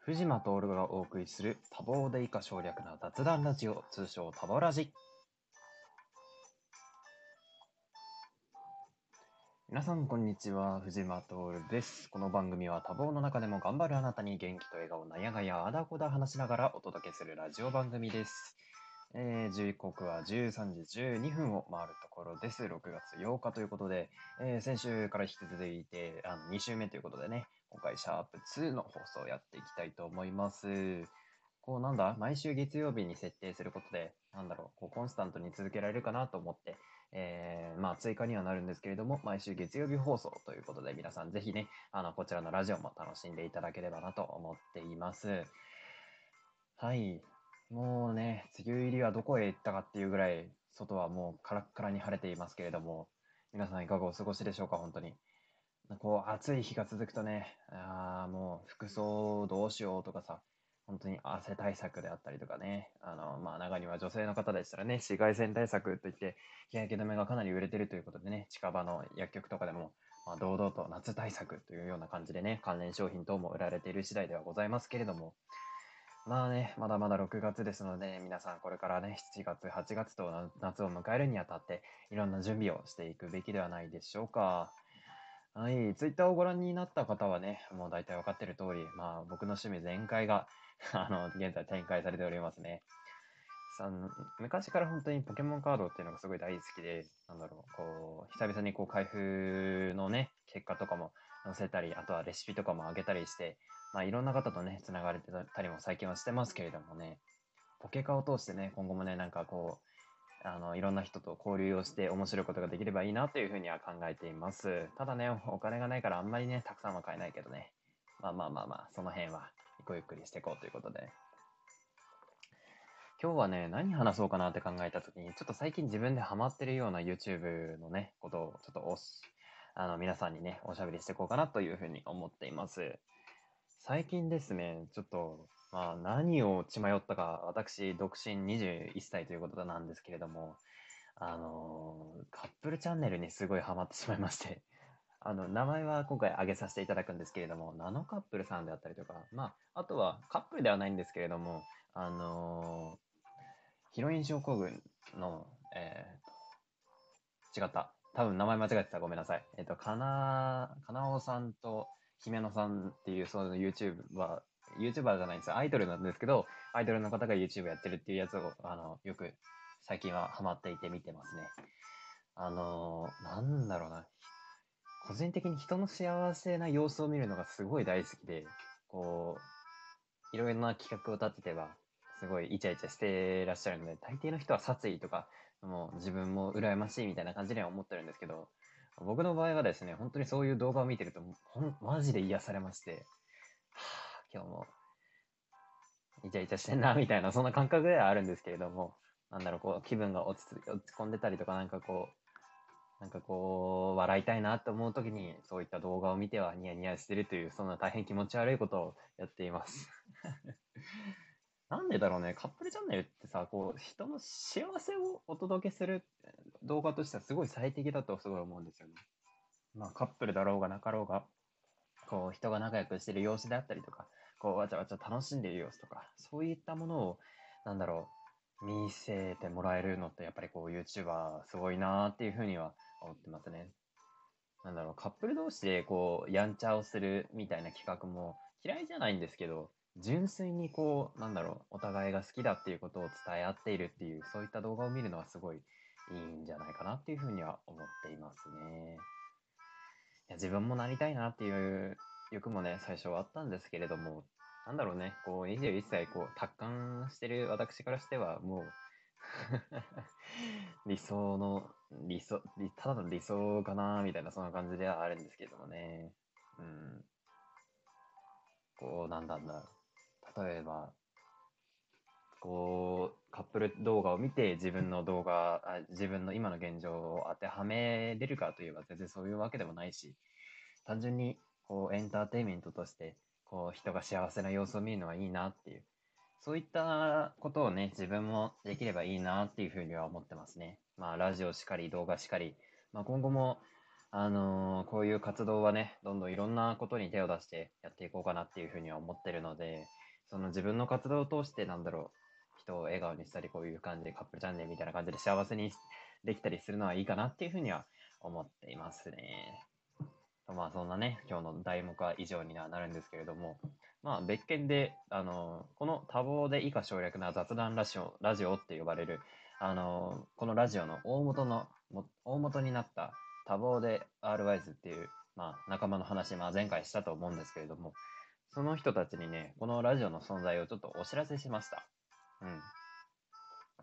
藤間徹がお送りする多忙で以下省略な雑談ラジオ、通称多忙ラジ。皆さん、こんにちは。藤間徹です。この番組は多忙の中でも頑張るあなたに元気と笑顔、なやがや、あだこだ話しながらお届けするラジオ番組です。えー、時刻は13時12分を回るところです。6月8日ということで、えー先週から引き続いてあの2週目ということでね、今回シャープ2の放送をやっていきたいと思います。こうなんだ、毎週月曜日に設定することで、なんだろう、こうコンスタントに続けられるかなと思って、えーまあ追加にはなるんですけれども、毎週月曜日放送ということで、皆さんぜひね、あの、こちらのラジオも楽しんでいただければなと思っています。はい。もうね、梅雨入りはどこへ行ったかっていうぐらい、外はもうカラッカラに晴れていますけれども、皆さんいかがお過ごしでしょうか、本当に。こう、暑い日が続くとね、あもう服装どうしようとかさ、本当に汗対策であったりとかね、あの、まあ、中には女性の方でしたらね、紫外線対策といって、日焼け止めがかなり売れてるということでね、近場の薬局とかでも、まあ、堂々と夏対策というような感じでね、関連商品等も売られている次第ではございますけれども、まあね、まだまだ6月ですので、皆さんこれからね、7月、8月と夏を迎えるにあたって、いろんな準備をしていくべきではないでしょうか。はい、ツイッターをご覧になった方はね、もう大体分かってる通り、まあ僕の趣味全開が、あの、現在展開されておりますね。さん昔から本当にポケモンカードっていうのがすごい大好きで、なんだろう、こう、久々にこう開封のね、結果とかも載せたり、あとはレシピとかも上げたりして、まあいろんな方とね、つながれてたりも最近はしてますけれどもね、ポケカを通してね、今後もね、なんかこう、あの、いろんな人と交流をして面白いことができればいいなというふうには考えています。ただね、お金がないからあんまりね、たくさんは買えないけどね。まあまあまあまあ、その辺はごゆっくりしていこうということで。今日はね、何話そうかなって考えたときに、ちょっと最近自分でハマってるような YouTube のね、ことをちょっとおし、あの、皆さんにね、おしゃべりしていこうかなというふうに思っています。最近ですね、ちょっと、まあ何を血迷ったか、私、独身21歳ということなんですけれども、あのーカップルチャンネルにすごいハマってしまいまして、あの、名前は今回挙げさせていただくんですけれども、ナノカップルさんであったりとか、まあ、あとはカップルではないんですけれども、あのーヒロイン症候群の、えー、違った。多分名前間違えてた。ごめんなさい。えっ、と、かな、かなおさんと姫野さんっていう、その YouTube は、YouTuber じゃないんです。アイドルなんですけど、アイドルの方が YouTube やってるっていうやつを、あの、よく最近はハマっていて見てますね。あのーなんだろうな。個人的に人の幸せな様子を見るのがすごい大好きで、こう、いろいろな企画を立てては、すごいイチャイチャしてらっしゃるので、大抵の人は殺意とか、もう自分も羨ましいみたいな感じには思ってるんですけど、僕の場合はですね、本当にそういう動画を見てると、ほんマジで癒されまして、はあ、今日もイチャイチャしてんな、みたいな、そんな感覚ではあるんですけれども、なんだろう、こう、気分が落ち落ち込んでたりとか、なんかこう、なんかこう、笑いたいなって思うときに、そういった動画を見てはニヤニヤしてるという、そんな大変気持ち悪いことをやっています。なんでだろうね、カップルチャンネルってさ、こう、人の幸せをお届けする動画としてはすごい最適だとすごい思うんですよね。まあ、カップルだろうがなかろうが、こう、人が仲良くしてる様子であったりとか、こう、わちゃわちゃ楽しんでる様子とか、そういったものを、なんだろう、見せてもらえるのって、やっぱりこう、YouTuber すごいなーっていうふうには思ってますね。なんだろう、カップル同士でこう、やんちゃをするみたいな企画も嫌いじゃないんですけど、純粋にこう、なんだろう、お互いが好きだっていうことを伝え合っているっていう、そういった動画を見るのはすごいいいんじゃないかなっていうふうには思っていますね。いや自分もなりたいなっていう欲もね、最初はあったんですけれども、なんだろうね、こう、21歳、こう、達観してる私からしては、もう、理想の、理想、ただの理想かな、みたいな、そんな感じではあるんですけどもね。うん。こう、なんだんだ。例えば、こう、カップル動画を見て自分の動画、あ自分の今の現状を当てはめれるかといえば全然そういうわけでもないし、単純にこうエンターテインメントとして、こう人が幸せな様子を見るのはいいなっていう、そういったことをね、自分もできればいいなっていうふうには思ってますね。まあ、ラジオしかり、動画しかり、まあ、今後も、あのーこういう活動はね、どんどんいろんなことに手を出してやっていこうかなっていうふうには思ってるので、その自分の活動を通してなんだろう、人を笑顔にしたり、こういう感じでカップルチャンネルみたいな感じで幸せにできたりするのはいいかなっていうふうには思っていますね。まあそんなね、今日の題目は以上にはなるんですけれども、まあ別件で、あの、この多忙で以下省略な雑談ラジオ、ラジオって呼ばれる、あの、このラジオの大元の、大元になった多忙で r ワイズっていう、まあ仲間の話、まあ前回したと思うんですけれども、その人たちにね、このラジオの存在をちょっとお知らせしました。うん。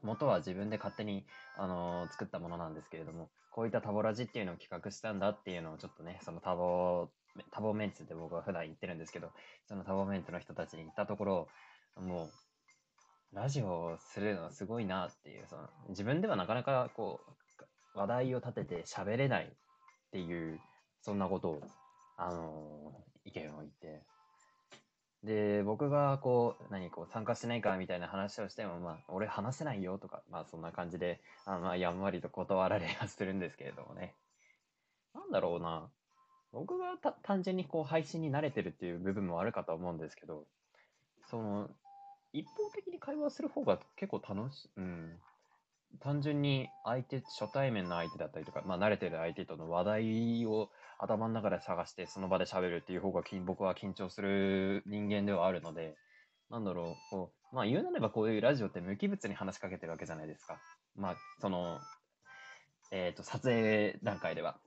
元は自分で勝手に、あのー作ったものなんですけれども、こういったタボラジっていうのを企画したんだっていうのをちょっとね、そのタボ、タボメンツって僕は普段言ってるんですけど、そのタボメンツの人たちに言ったところ、もう、ラジオをするのはすごいなっていう、その、自分ではなかなかこう、話題を立てて喋れないっていう、そんなことを、あのー意見を言って、で、僕がこう、何、こう、参加しないかみたいな話をしても、まあ、俺話せないよとか、まあ、そんな感じで、あまあ、やんわりと断られはするんですけれどもね。なんだろうな。僕が単純にこう、配信に慣れてるっていう部分もあるかと思うんですけど、その、一方的に会話する方が結構楽し、うん。単純に相手、初対面の相手だったりとか、まあ、慣れてる相手との話題を頭の中で探してその場で喋るっていう方が僕は緊張する人間ではあるので、なんだろう、こう、まあ言うなればこういうラジオって無機物に話しかけてるわけじゃないですか。まあ、その、えっ、と、撮影段階では。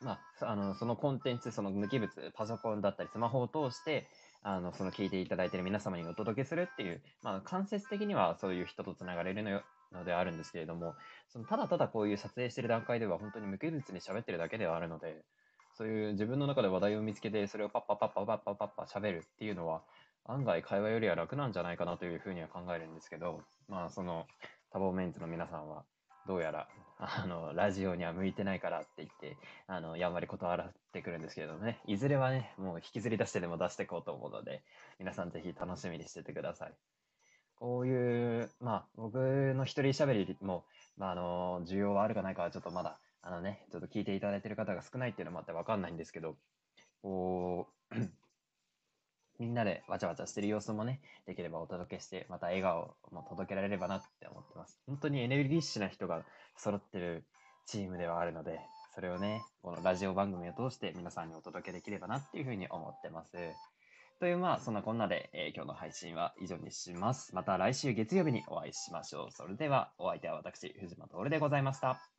まあ、あの、そのコンテンツ、その無機物、パソコンだったりスマホを通して、あの、その聞いていただいている皆様にお届けするっていう、まあ間接的にはそういう人とつながれるのよのであるんですけれども、そのただただこういう撮影してる段階では本当に無機物に喋ってるだけではあるので、そういう自分の中で話題を見つけて、それをパッパッパッパッパッパパッパ喋るっていうのは、案外会話よりは楽なんじゃないかなというふうには考えるんですけど、まあその、多忙メンツの皆さんは、どうやら、あの、ラジオには向いてないからって言って、あの、やんわり断らってくるんですけれどもね、いずれはね、もう引きずり出してでも出していこうと思うので、皆さんぜひ楽しみにしててください。こういう、まあ、僕の一人喋りも、まあ、あの、需要はあるかないかはちょっとまだ、あのね、ちょっと聞いていただいてる方が少ないっていうのもあってわかんないんですけど、こう、みんなでわちゃわちゃしてる様子もね、できればお届けして、また笑顔も届けられればなって思ってます。本当にエネルギッシュな人が揃ってるチームではあるので、それをね、このラジオ番組を通して皆さんにお届けできればなっていうふうに思ってます。という、まあ、そんなこんなで、えー今日の配信は以上にします。また来週月曜日にお会いしましょう。それでは、お相手は私、藤間徹でございました。